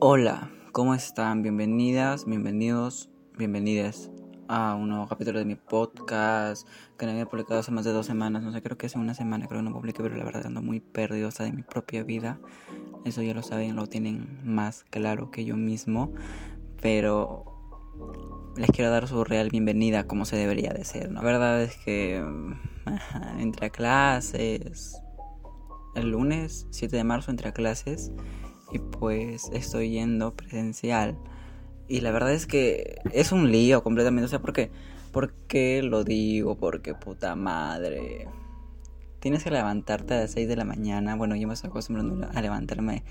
Hola, ¿cómo están? Bienvenidas, bienvenidos, bienvenidas a un nuevo capítulo de mi podcast que no había publicado hace más de dos semanas. No sé, creo que hace una semana, creo que no publiqué, pero la verdad ando muy perdido de mi propia vida. Eso ya lo saben, lo tienen más claro que yo mismo. Pero les quiero dar su real bienvenida como se debería de ser. La verdad es que entre clases, el lunes 7 de marzo entre clases y pues estoy yendo presencial. Y la verdad es que es un lío completamente. O sea, ¿por qué? ¿Por qué lo digo? Porque puta madre. Tienes que levantarte a las 6 de la mañana. Bueno, yo me estoy acostumbrando a levantarme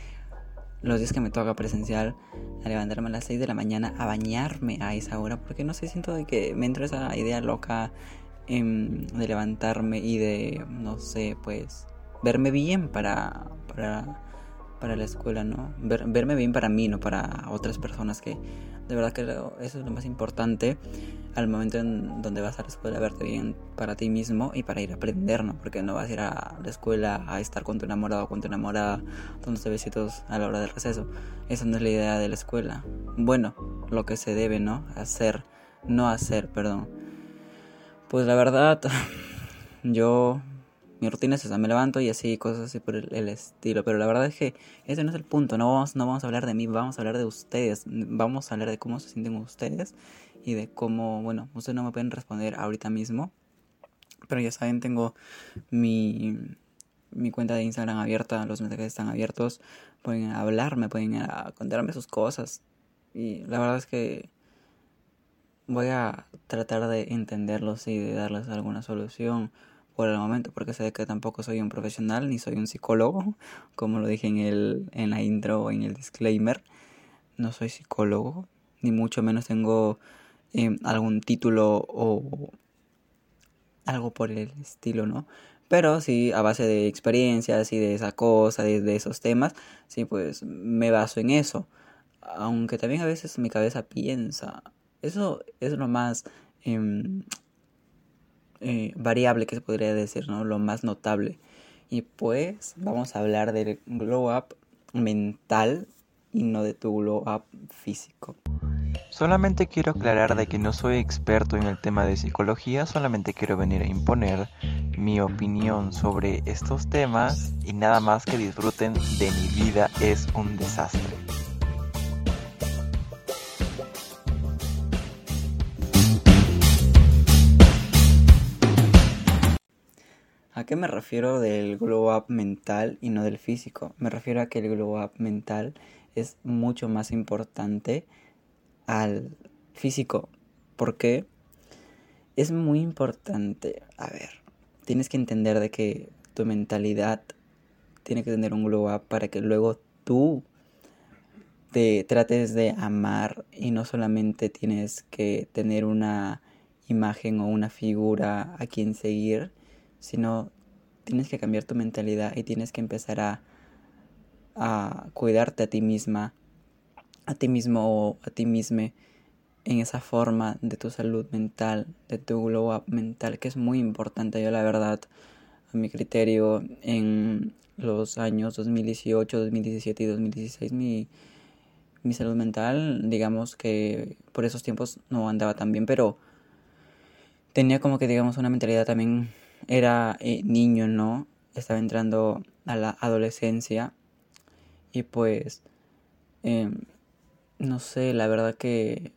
los días que me toca presencial. A levantarme a las 6 de la mañana a bañarme a esa hora. Porque no sé, siento de que me entra esa idea loca em, de levantarme y de, no sé, pues verme bien para, para para la escuela, ¿no? verme bien para mí, no para otras personas que de verdad que eso es lo más importante al momento en donde vas a la escuela, verte bien para ti mismo y para ir a aprender, ¿no? Porque no vas a ir a la escuela a estar con tu enamorado o con tu enamorada dándose besitos a la hora del receso. Esa no es la idea de la escuela. Bueno, lo que se debe, ¿no? Hacer, no hacer, perdón. Pues la verdad, yo mi rutina es esa, me levanto y así, cosas así por el, estilo. Pero la verdad es que ese no es el punto, no vamos, no vamos a hablar de mí, vamos a hablar de ustedes, vamos a hablar de cómo se sienten ustedes y de cómo, bueno, ustedes no me pueden responder ahorita mismo. Pero ya saben, tengo mi, mi cuenta de Instagram abierta, los mensajes están abiertos, pueden hablarme, pueden contarme sus cosas. Y la verdad es que voy a tratar de entenderlos y de darles alguna solución por el momento, porque sé que tampoco soy un profesional ni soy un psicólogo, como lo dije en, el, en la intro o en el disclaimer. No soy psicólogo, ni mucho menos tengo em, algún título o algo por el estilo, ¿no? Pero sí, a base de experiencias y de esa cosa, de, esos temas, sí, pues me baso en eso. Aunque también a veces mi cabeza piensa. Eso es lo más em, eh, variable que se podría decir, ¿no? Lo más notable. Y pues vamos a hablar del glow up mental y no de tu glow up físico. Solamente quiero aclarar de que no soy experto en el tema de psicología, solamente quiero venir a imponer mi opinión sobre estos temas y nada más que disfruten de mi vida es un desastre. Qué me refiero del glow up mental y no del físico? Me refiero a que el glow up mental es mucho más importante al físico. ¿Por qué? Es muy importante. A ver, tienes que entender de que tu mentalidad tiene que tener un glow up para que luego tú te trates de amar y no solamente tienes que tener una imagen o una figura a quien seguir, sino tienes que cambiar tu mentalidad y tienes que empezar a, cuidarte a ti misma, a ti mismo o a ti misma en esa forma de tu salud mental, de tu glow up mental, que es muy importante. Yo la verdad, a mi criterio, en los años 2018, 2017 y 2016, mi, mi salud mental, digamos que por esos tiempos no andaba tan bien, pero tenía como que, digamos, una mentalidad también era eh, niño, ¿no? Estaba entrando a la adolescencia y pues, em, no sé, la verdad que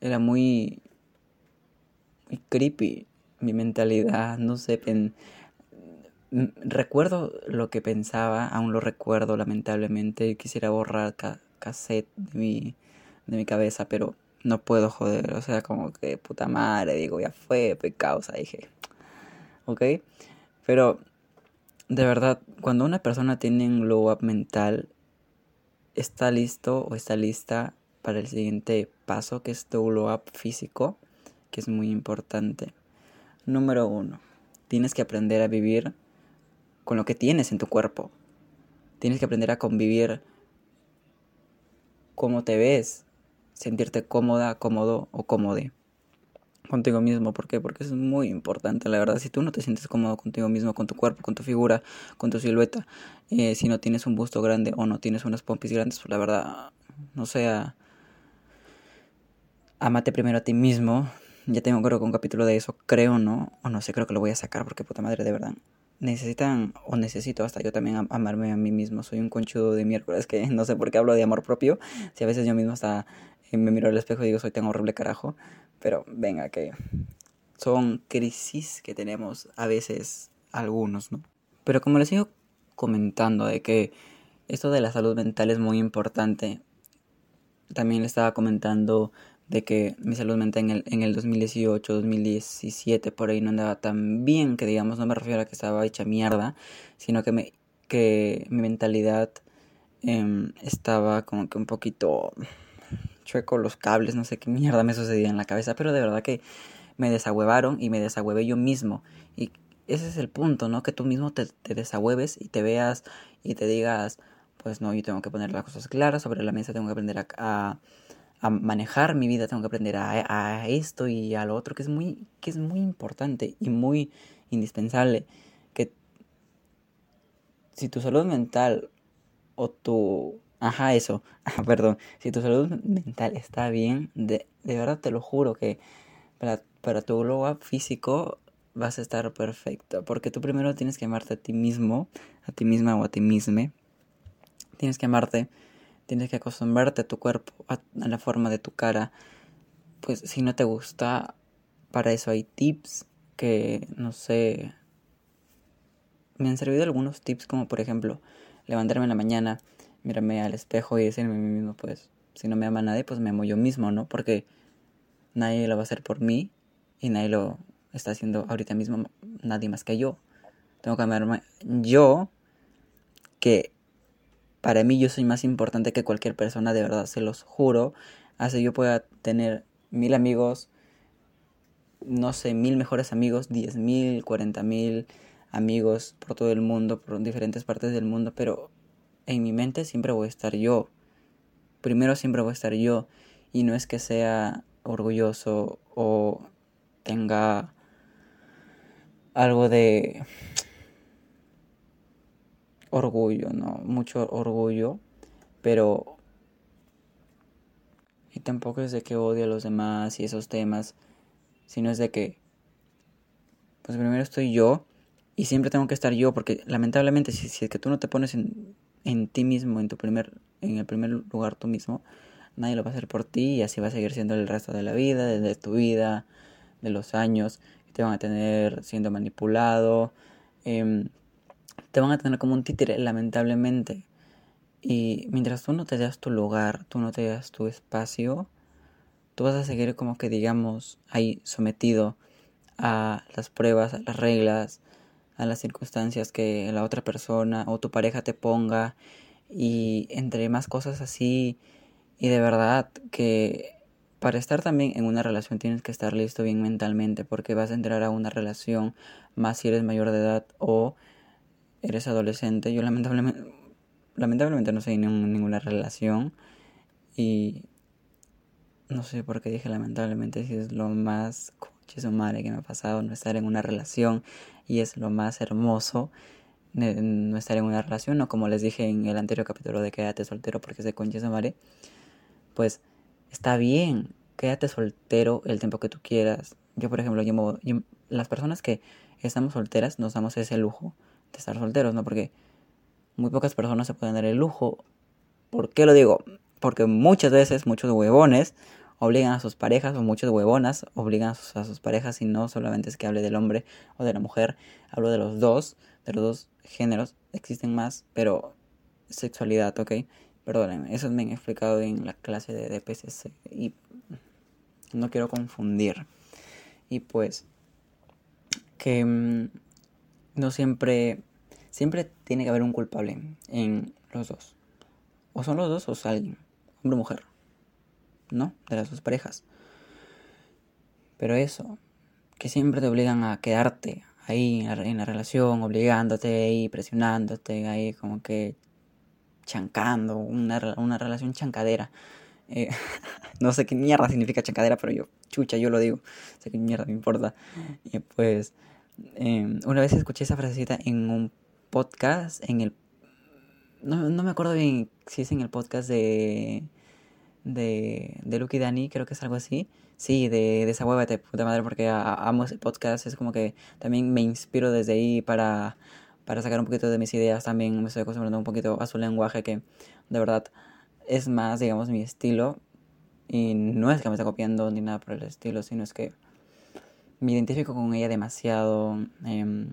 era muy, muy creepy mi mentalidad, no sé, recuerdo lo que pensaba, aún lo recuerdo lamentablemente, quisiera borrar cassette de mi, de mi cabeza, pero no puedo joder, o sea, como que puta madre, digo, ya fue, o sea, dije, ¿ok? Pero de verdad, cuando una persona tiene un glow up mental, está listo o está lista para el siguiente paso, que es tu glow up físico, que es muy importante. Número uno, tienes que aprender a vivir con lo que tienes en tu cuerpo. Tienes que aprender a convivir cómo te ves, sentirte cómoda, cómodo o cómode contigo mismo. ¿Por qué? Porque es muy importante, la verdad. Si tú no te sientes cómodo contigo mismo, con tu cuerpo, con tu figura, con tu silueta, eh, si no tienes un busto grande o no tienes unas pompis grandes, pues la verdad, no sea, amate primero a ti mismo. Ya tengo creo que un capítulo de eso, creo, ¿no? O no sé, creo que lo voy a sacar porque puta madre, de verdad. Necesitan, o necesito hasta yo también amarme a mí mismo. Soy un conchudo de miércoles que no sé por qué hablo de amor propio. Si a veces yo mismo hasta eh, me miro al espejo y digo, soy tan horrible carajo. Pero venga, que son crisis que tenemos a veces algunos, ¿no? Pero como les sigo comentando de que esto de la salud mental es muy importante, también le estaba comentando de que mi salud mental en el, en el 2018, 2017, por ahí no andaba tan bien, que digamos, no me refiero a que estaba hecha mierda, sino que, me, que mi mentalidad em, estaba como que un poquito chueco los cables, no sé qué mierda me sucedía en la cabeza, pero de verdad que me desahuevaron y me desahuevé yo mismo. Y ese es el punto, ¿no? Que tú mismo te, te desahueves y te veas y te digas, pues no, yo tengo que poner las cosas claras sobre la mesa, tengo que aprender a, a, manejar mi vida, tengo que aprender a, a, esto y a lo otro, que es muy, que es muy importante y muy indispensable. Que si tu salud mental o tu Ajá, eso. perdón. Si tu salud mental está bien, de, de verdad te lo juro que para, para tu globo físico vas a estar perfecto. Porque tú primero tienes que amarte a ti mismo, a ti misma o a ti misma. Tienes que amarte, tienes que acostumbrarte a tu cuerpo, a, la forma de tu cara. Pues si no te gusta, para eso hay tips que, no sé, me han servido algunos tips como por ejemplo, levantarme en la mañana mírame al espejo y decirme a mí mismo, pues, si no me ama nadie, pues me amo yo mismo, ¿no? Porque nadie lo va a hacer por mí y nadie lo está haciendo ahorita mismo, nadie más que yo. Tengo que amarme yo, que para mí yo soy más importante que cualquier persona, de verdad, se los juro. Así yo pueda tener mil amigos, no sé, mil mejores amigos, diez mil, cuarenta mil amigos por todo el mundo, por diferentes partes del mundo, pero en mi mente siempre voy a estar yo. Primero siempre voy a estar yo. Y no es que sea orgulloso o tenga algo de orgullo, ¿no? Mucho orgullo. Pero... Y tampoco es de que odio a los demás y esos temas. Sino es de que... Pues primero estoy yo. Y siempre tengo que estar yo. Porque lamentablemente si, si es que tú no te pones en en ti mismo, en tu primer, en el primer lugar tú mismo, nadie lo va a hacer por ti y así va a seguir siendo el resto de la vida, de tu vida, de los años, que te van a tener siendo manipulado, em, te van a tener como un títere, lamentablemente. Y mientras tú no te das tu lugar, tú no te das tu espacio, tú vas a seguir como que digamos ahí sometido a las pruebas, a las reglas, a las circunstancias que la otra persona o tu pareja te ponga y entre más cosas así y de verdad que para estar también en una relación tienes que estar listo bien mentalmente porque vas a entrar a una relación más si eres mayor de edad o eres adolescente. Yo lamentablemente, lamentablemente no sé en ninguna relación y no sé por qué dije lamentablemente si es lo más su madre que me ha pasado no estar en una relación y es lo más hermoso no estar en una relación, o como les dije en el anterior capítulo de quédate soltero porque es de concha madre, pues está bien, quédate soltero el tiempo que tú quieras. Yo, por ejemplo, yo, las personas que estamos solteras nos damos ese lujo de estar solteros, ¿no? Porque muy pocas personas se pueden dar el lujo. ¿Por qué lo digo? Porque muchas veces muchos huevones obligan a sus parejas o muchas huevonas obligan a sus, parejas y no solamente es que hable del hombre o de la mujer, hablo de los dos, de los dos géneros, existen más, pero sexualidad, ¿ok? Perdónenme, eso me han explicado en la clase de, DPCC y no quiero confundir. Y pues que mm, no siempre, siempre tiene que haber un culpable en los dos. O son los dos o es alguien, hombre o mujer. ¿No? De las dos parejas. Pero eso, que siempre te obligan a quedarte ahí en la, relación, obligándote ahí, presionándote ahí, como que chancando, una, una relación chancadera. Eh, no sé qué mierda significa chacadera, pero yo, chucha, yo lo digo. Sé qué mierda me importa. Y pues, em, una vez escuché esa frasecita en un podcast, en el... No, no me acuerdo bien si es en el podcast de... De, de Luke y Dani, creo que es algo así. Sí, de, de esa hueva de puta madre, porque amo ese podcast. Es como que también me inspiro desde ahí para, para sacar un poquito de mis ideas. También me estoy acostumbrando un poquito a su lenguaje, que de verdad es más, digamos, mi estilo. Y no es que me esté copiando ni nada por el estilo, sino es que me identifico con ella demasiado. Eh,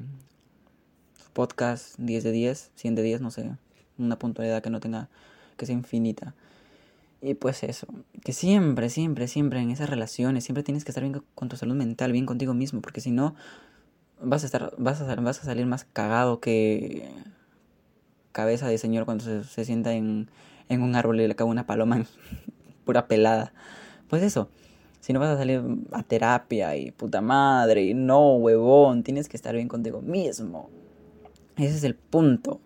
podcast 10 de 10, 100 de 10, no sé. Una puntualidad que no tenga, que sea infinita. Y pues eso, que siempre, siempre, siempre en esas relaciones, siempre tienes que estar bien con tu salud mental, bien contigo mismo, porque si no, vas a estar, vas a, vas a salir más cagado que cabeza de señor cuando se, se sienta en, en un árbol y le cae una paloma pura pelada. Pues eso, si no vas a salir a terapia y puta madre, y no, huevón, tienes que estar bien contigo mismo. Ese es el punto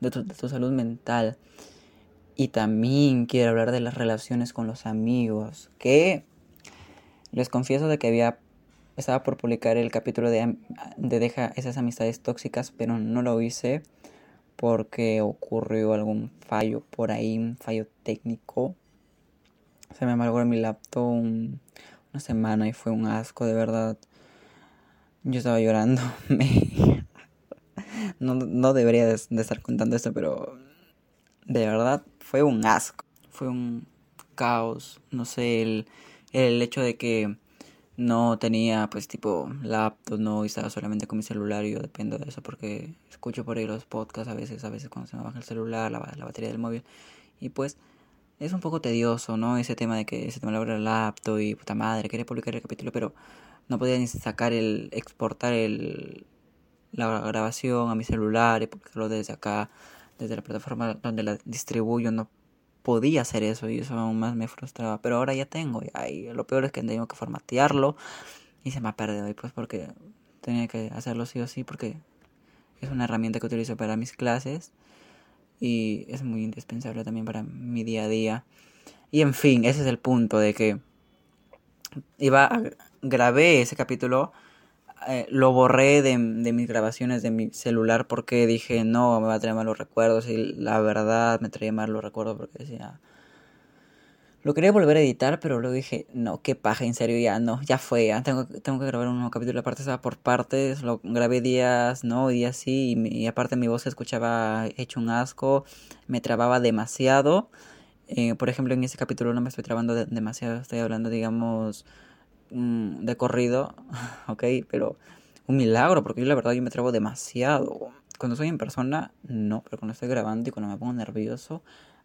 de tu, de tu salud mental. Y también quiero hablar de las relaciones con los amigos. Que les confieso de que había estaba por publicar el capítulo de, de Deja esas amistades tóxicas, pero no lo hice porque ocurrió algún fallo por ahí, un fallo técnico. Se me malogró mi laptop un, una semana y fue un asco, de verdad. Yo estaba llorando. no, no debería de, de estar contando esto, pero de verdad fue un asco. Fue un caos. No sé, el, el hecho de que no tenía pues tipo laptop, no, y estaba solamente con mi celular y yo dependo de eso porque escucho por ahí los podcasts a veces, a veces cuando se me baja el celular, la, la batería del móvil y pues es un poco tedioso, ¿no? Ese tema de que se te malabra el laptop y puta madre, quería publicar el capítulo pero no podía ni sacar el, exportar el, la grabación a mi celular y publicarlo desde acá, desde la plataforma donde la distribuyo, no podía hacer eso y eso aún más me frustraba. Pero ahora ya tengo, ya, y lo peor es que tengo que formatearlo y se me ha perdido. Y pues porque tenía que hacerlo sí o sí porque es una herramienta que utilizo para mis clases y es muy indispensable también para mi día a día. Y en fin, ese es el punto de que iba a, grabé ese capítulo eh, lo borré de, de, mis grabaciones de mi celular porque dije, no, me va a traer malos recuerdos. Y la verdad me traía malos recuerdos porque decía. Lo quería volver a editar, pero luego dije, no, qué paja, en serio, ya no, ya fue, ya tengo, tengo que grabar un nuevo capítulo. Aparte estaba por partes, lo grabé días, no, días sí, y, y aparte mi voz se escuchaba hecho un asco, me trababa demasiado. Eh, por ejemplo, en ese capítulo no me estoy trabando de, demasiado, estoy hablando, digamos, de corrido, ok, pero un milagro, porque yo la verdad yo me trabo demasiado. Cuando soy en persona, no, pero cuando estoy grabando y cuando me pongo nervioso,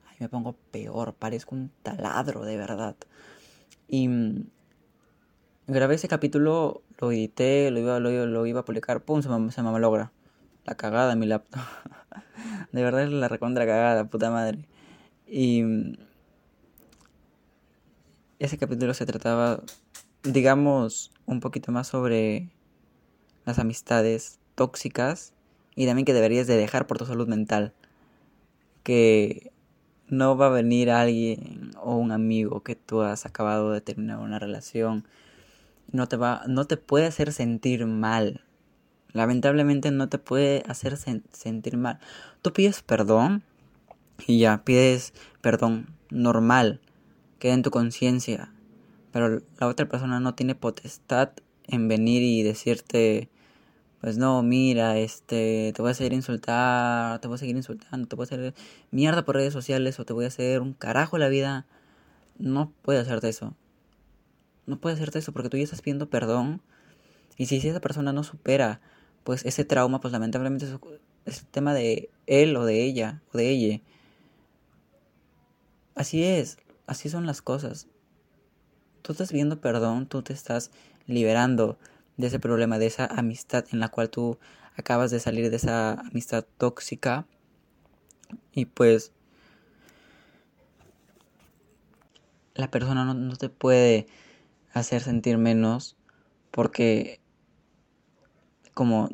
ahí me pongo peor, parezco un taladro de verdad. Y mm, grabé ese capítulo, lo edité, lo iba, lo, lo iba a publicar, pum, se me, se me malogra. La cagada en mi laptop. de verdad es la recontra cagada, puta madre. Y mm, ese capítulo se trataba digamos, un poquito más sobre las amistades tóxicas y también que deberías de dejar por tu salud mental. Que no va a venir alguien o un amigo que tú has acabado de terminar una relación. No te va, no te puede hacer sentir mal. Lamentablemente no te puede hacer sen sentir mal. Tú pides perdón y ya pides perdón normal. Queda en tu conciencia pero la otra persona no tiene potestad en venir y decirte, pues no, mira, este, te voy a seguir insultar, te voy a seguir insultando, te voy a hacer mierda por redes sociales o te voy a hacer un carajo la vida. No puede hacerte eso. No puede hacerte eso porque tú ya estás pidiendo perdón. Y si, esa persona no supera, pues ese trauma, pues lamentablemente es, es el tema de él o de ella o de ella. Así es, así son las cosas tú estás viendo perdón, tú te estás liberando de ese problema, de esa amistad en la cual tú acabas de salir de esa amistad tóxica. Y pues la persona no, no te puede hacer sentir menos porque, como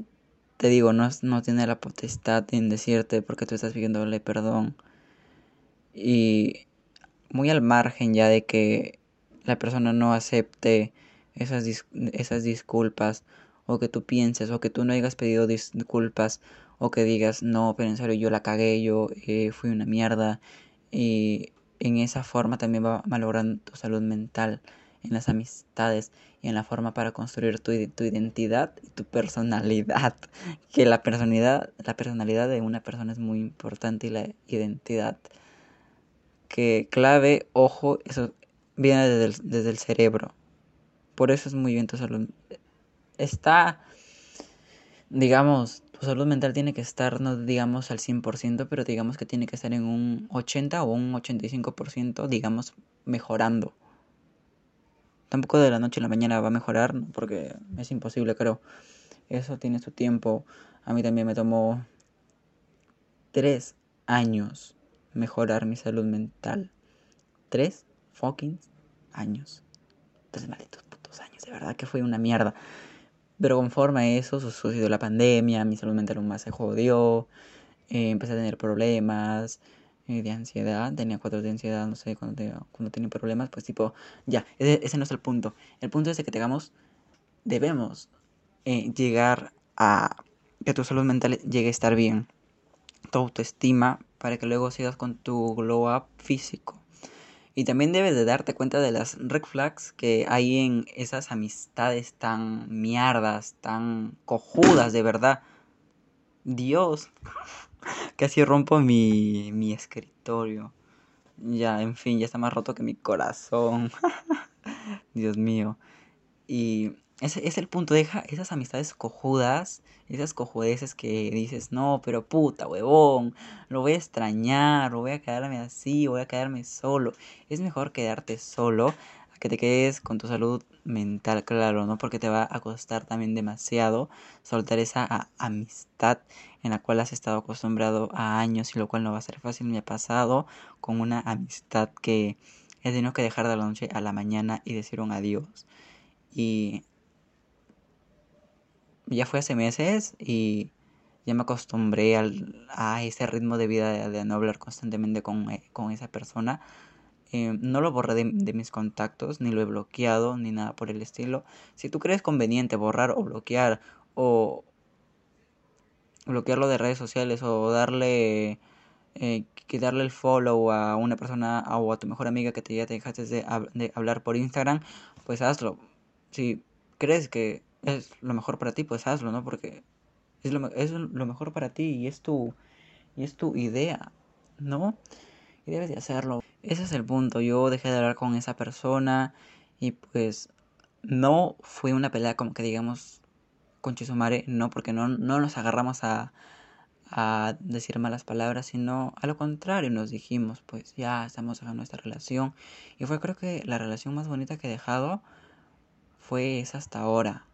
te digo, no, no tiene la potestad en decirte porque tú estás pidiéndole perdón. Y muy al margen ya de que la persona no acepte esas, esas disculpas o que tú pienses o que tú no hayas pedido disculpas o que digas no pero en serio yo la cagué yo eh, fui una mierda y en esa forma también va malogrando tu salud mental en las amistades y en la forma para construir tu, tu identidad y tu personalidad. Que la personalidad la personalidad de una persona es muy importante y la identidad. Que clave ojo eso viene desde el, desde el cerebro por eso es muy bien tu salud está, digamos, tu salud mental tiene que estar, no digamos al 100%, pero digamos que tiene que estar en un 80 o un 85%, digamos, mejorando. Tampoco de la noche a la mañana va a mejorar, porque es imposible, creo. Eso tiene su tiempo. A mí también me tomó tres años mejorar mi salud mental. Tres fucking años. Tres malditos putos años. De verdad que fue una mierda. Pero conforme a eso sucedió la pandemia, mi salud mental aún más se jodió, eh, empecé a tener problemas eh, de ansiedad, tenía cuatro de ansiedad, no sé, cuando, cuando tenía problemas, pues tipo, ya, ese, no es el punto. El punto es de que tengamos, debemos eh, llegar a que tu salud mental llegue a estar bien, tu autoestima, para que luego sigas con tu glow up físico. Y también debes de darte cuenta de las red flags que hay en esas amistades tan mierdas, tan cojudas, de verdad. Dios, casi rompo mi, mi escritorio. Ya, en fin, ya está más roto que mi corazón. Dios mío. Y ese es el punto, deja esas amistades cojudas, esas cojudeces que dices, no, pero puta, huevón, lo voy a extrañar, lo voy a quedarme así, voy a quedarme solo. Es mejor quedarte solo a que te quedes con tu salud mental, claro, ¿no? Porque te va a costar también demasiado soltar esa amistad en la cual has estado acostumbrado a años y lo cual no va a ser fácil. Me ha pasado con una amistad que he tenido que dejar de la noche a la mañana y decir un adiós. Y ya fue hace meses y ya me acostumbré al, a ese ritmo de vida de, no hablar constantemente con, eh, con esa persona. Eh, no lo borré de, de, mis contactos, ni lo he bloqueado, ni nada por el estilo. Si tú crees conveniente borrar o bloquear o bloquearlo de redes sociales o darle eh, darle el follow a una persona o a tu mejor amiga que te ya te dejaste de, de hablar por Instagram, pues hazlo. Si crees que es lo mejor para ti, pues hazlo, ¿no? Porque es lo, es lo mejor para ti y es tu, y es tu idea, ¿no? Y debes de hacerlo. Ese es el punto. Yo dejé de hablar con esa persona y pues no fue una pelea como que digamos con Chisumare, no, porque no, no nos agarramos a, a decir malas palabras, sino a lo contrario, nos dijimos, pues ya estamos dejando nuestra relación. Y fue creo que la relación más bonita que he dejado fue esa hasta ahora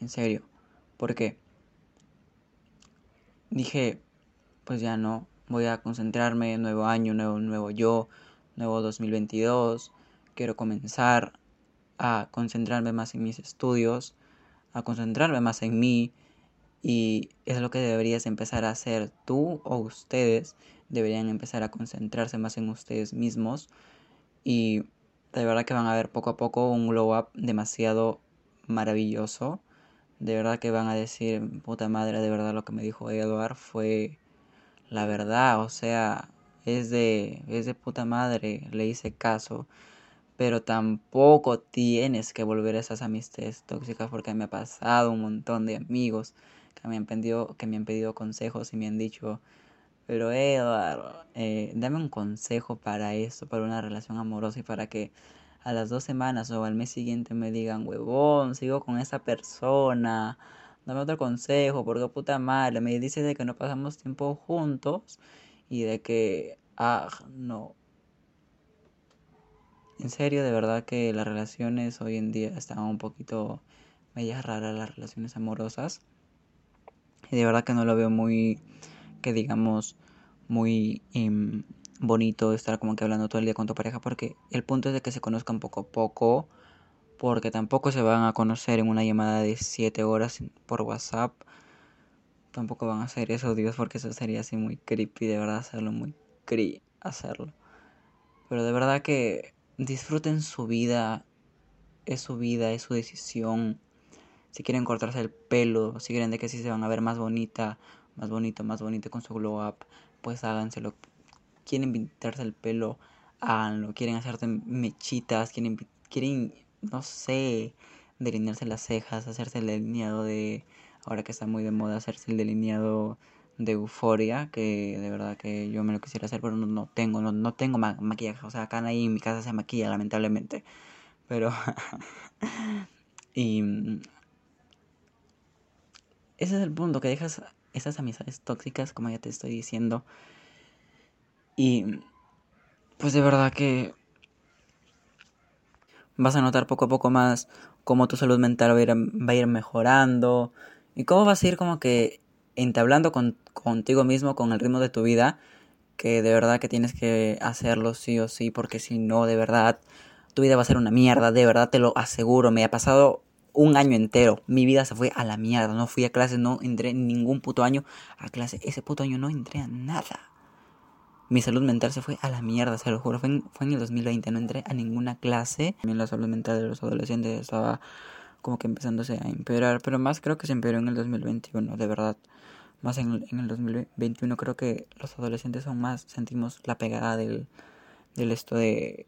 en serio. Porque dije, pues ya no, voy a concentrarme, nuevo año, nuevo, nuevo yo, nuevo 2022. Quiero comenzar a concentrarme más en mis estudios, a concentrarme más en mí. Y es lo que deberías empezar a hacer tú o ustedes. Deberían empezar a concentrarse más en ustedes mismos. Y de verdad que van a ver poco a poco un glow up demasiado maravilloso de verdad que van a decir, puta madre, de verdad lo que me dijo Eduard fue la verdad, o sea, es de, es de puta madre, le hice caso, pero tampoco tienes que volver a esas amistades tóxicas porque me ha pasado un montón de amigos que me han pedido, que me han pedido consejos y me han dicho, pero Eduard, eh, dame un consejo para esto, para una relación amorosa y para que a las dos semanas o al mes siguiente me digan, huevón, sigo con esa persona, dame otro consejo, porque puta madre, me dice de que no pasamos tiempo juntos y de que, ah, no. En serio, de verdad que las relaciones hoy en día están un poquito medias raras, las relaciones amorosas. Y de verdad que no lo veo muy, que digamos, muy... Em, bonito estar como que hablando todo el día con tu pareja porque el punto es de que se conozcan poco a poco porque tampoco se van a conocer en una llamada de 7 horas por WhatsApp tampoco van a hacer eso Dios porque eso sería así muy creepy de verdad hacerlo muy creepy hacerlo Pero de verdad que disfruten su vida, es su vida, es su decisión. Si quieren cortarse el pelo, si quieren de que sí se van a ver más bonita, más bonito, más bonito con su glow up, pues háganselo. Quieren pintarse el pelo, háganlo. Quieren hacerte mechitas, quieren, quieren no sé, delinearse las cejas, hacerse el delineado de, ahora que está muy de moda, hacerse el delineado de euforia, que de verdad que yo me lo quisiera hacer, pero no, tengo, no, no tengo maquillaje, o sea, acá nadie en mi casa se maquilla, lamentablemente, pero... y... Ese es el punto, que dejas esas amistades tóxicas, como ya te estoy diciendo, y pues de verdad que vas a notar poco a poco más cómo tu salud mental va a ir, mejorando y cómo vas a ir como que entablando con, contigo mismo, con el ritmo de tu vida, que de verdad que tienes que hacerlo sí o sí, porque si no, de verdad, tu vida va a ser una mierda, de verdad te lo aseguro, me ha pasado un año entero, mi vida se fue a la mierda, no fui a clase, no entré ningún puto año a clase, ese puto año no entré a nada. Mi salud mental se fue a la mierda, se lo juro, fue en, fue en el 2020, no entré a ninguna clase. También la salud mental de los adolescentes estaba como que empezándose a empeorar, pero más creo que se empeoró en el 2021, de verdad. Más en, en, el 2021 creo que los adolescentes son más, sentimos la pegada del, del esto de,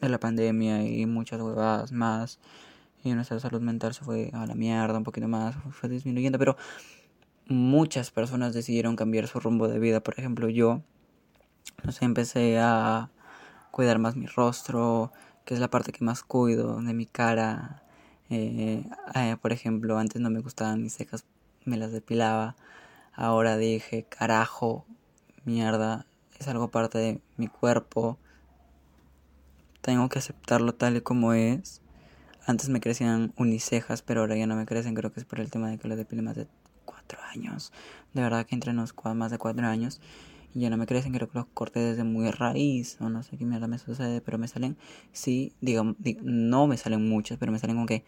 de la pandemia y muchas huevadas más. Y nuestra salud mental se fue a la mierda un poquito más, fue disminuyendo, pero muchas personas decidieron cambiar su rumbo de vida, por ejemplo yo, no sé, empecé a cuidar más mi rostro, que es la parte que más cuido de mi cara, eh, eh, por ejemplo, antes no me gustaban mis cejas, me las depilaba, Ahora dije, carajo, mierda, es algo parte de mi cuerpo. Tengo que aceptarlo tal y como es. Antes me crecían unicejas, pero ahora ya no me crecen. Creo que es por el tema de que lo depilé más de cuatro años. De verdad que entre más de cuatro años. Y ya no me crecen, creo que los corté desde muy raíz. O no sé qué mierda me sucede, pero me salen, sí, digamos, no me salen muchas, pero me salen como que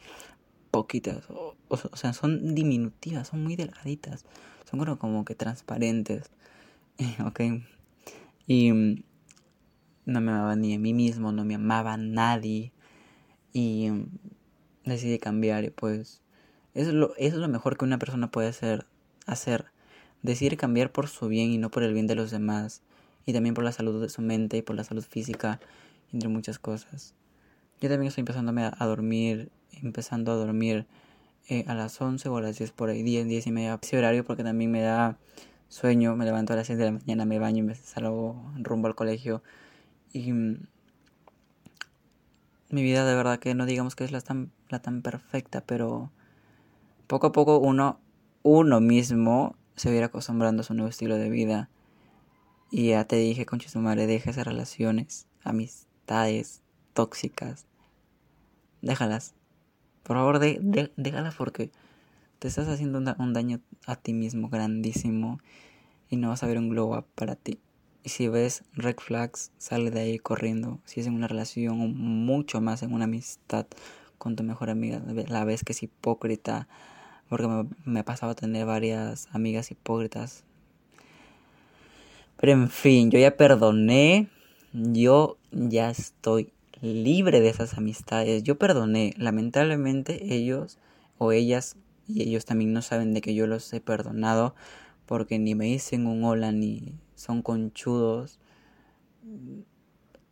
poquitas. O, o sea, son diminutivas, son muy delgaditas son como que transparentes, ¿ok? Y no me amaba ni a mí mismo, no me amaba nadie. Y decidí cambiar y pues eso es, lo, es lo mejor que una persona puede hacer, hacer. Decidir cambiar por su bien y no por el bien de los demás. Y también por la salud de su mente y por la salud física, entre muchas cosas. Yo también estoy empezando a dormir, empezando a dormir eh, a las 11 o a las 10 por ahí, 10, 10 y media. Ese horario porque también me da sueño, me levanto a las 6 de la mañana, me baño y me salgo rumbo al colegio. Y mm, mi vida de verdad que no digamos que es la tan, la tan perfecta, pero poco a poco uno, uno mismo se va acostumbrando a su nuevo estilo de vida. Y ya te dije, su madre, deja esas relaciones, amistades tóxicas. Déjalas. Por favor, de, de, déjala porque te estás haciendo un, daño a ti mismo grandísimo y no vas a ver un glow up para ti. Y si ves red flags, sale de ahí corriendo. Si es en una relación o mucho más en una amistad con tu mejor amiga, la ves que es hipócrita. Porque me, pasaba a tener varias amigas hipócritas. Pero en fin, yo ya perdoné. Yo ya estoy libre de esas amistades. Yo perdoné, lamentablemente ellos o ellas y ellos también no saben de que yo los he perdonado porque ni me dicen un hola ni son conchudos.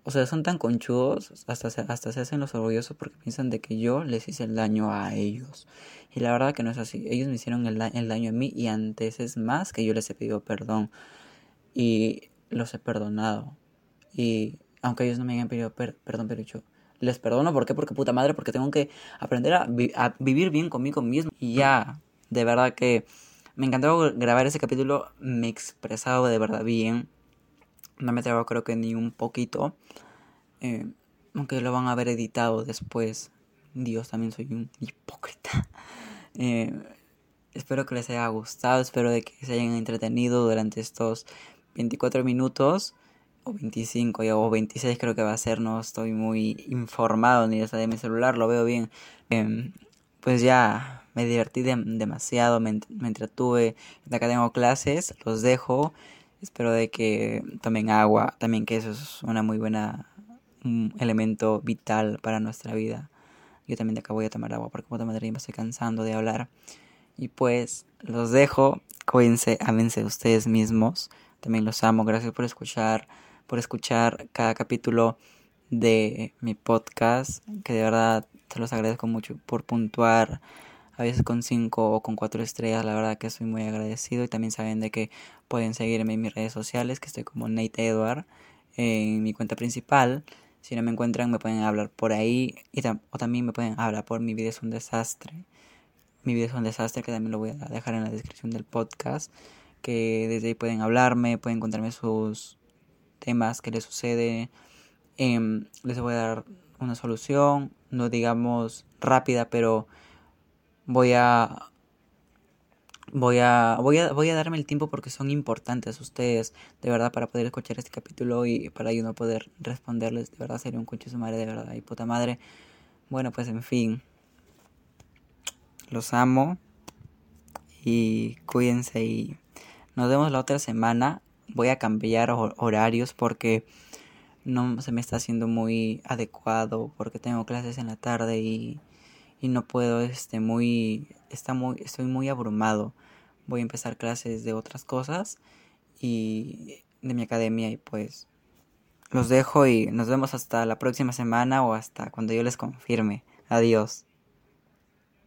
O sea, son tan conchudos, hasta se, hasta se hacen los orgullosos porque piensan de que yo les hice el daño a ellos. Y la verdad que no es así. Ellos me hicieron el, el daño a mí y antes es más que yo les he pedido perdón. Y los he perdonado. Y aunque ellos no me hayan pedido perdón, pero yo les perdono. ¿Por qué? Porque puta madre, porque tengo que aprender a, vivir bien conmigo mismo. Y ya, de verdad que me encantó grabar ese capítulo. Me he expresado de verdad bien. No me he creo que ni un poquito. Eh, aunque lo van a haber editado después. Dios, también soy un hipócrita. Eh, espero que les haya gustado. Espero de que se hayan entretenido durante estos 24 minutos o 25 o 26 creo que va a ser, no estoy muy informado ni de mi celular, lo veo bien. Em, pues ya me divertí demasiado, me, entretuve, de acá tengo clases, los dejo. Espero de que tomen agua, también que eso es una muy buena un elemento vital para nuestra vida. Yo también de acá voy a tomar agua porque como madre me estoy cansando de hablar. Y pues los dejo, cuídense, ámense ustedes mismos. También los amo, gracias por escuchar, por escuchar cada capítulo de mi podcast, que de verdad se los agradezco mucho por puntuar a veces con cinco o con cuatro estrellas, la verdad que estoy muy agradecido y también saben de que pueden seguirme en mis redes sociales, que estoy como Nate Edward en mi cuenta principal. Si no me encuentran me pueden hablar por ahí y o también me pueden hablar por mi vida es un desastre. Mi vida es un desastre que también lo voy a dejar en la descripción del podcast, que desde ahí pueden hablarme, pueden contarme sus temas que les sucede. Em, les voy a dar una solución, no digamos rápida, pero voy a voy a voy a voy a darme el tiempo porque son importantes ustedes de verdad para poder escuchar este capítulo y para yo no poder responderles. De verdad sería un coche su madre de verdad y puta madre. Bueno pues en fin. Los amo y cuídense y nos vemos la otra semana. Voy a cambiar horarios porque no se me está haciendo muy adecuado porque tengo clases en la tarde y y no puedo, este, muy, está muy, estoy muy abrumado. Voy a empezar clases de otras cosas y de mi academia y pues los dejo y nos vemos hasta la próxima semana o hasta cuando yo les confirme. Adiós.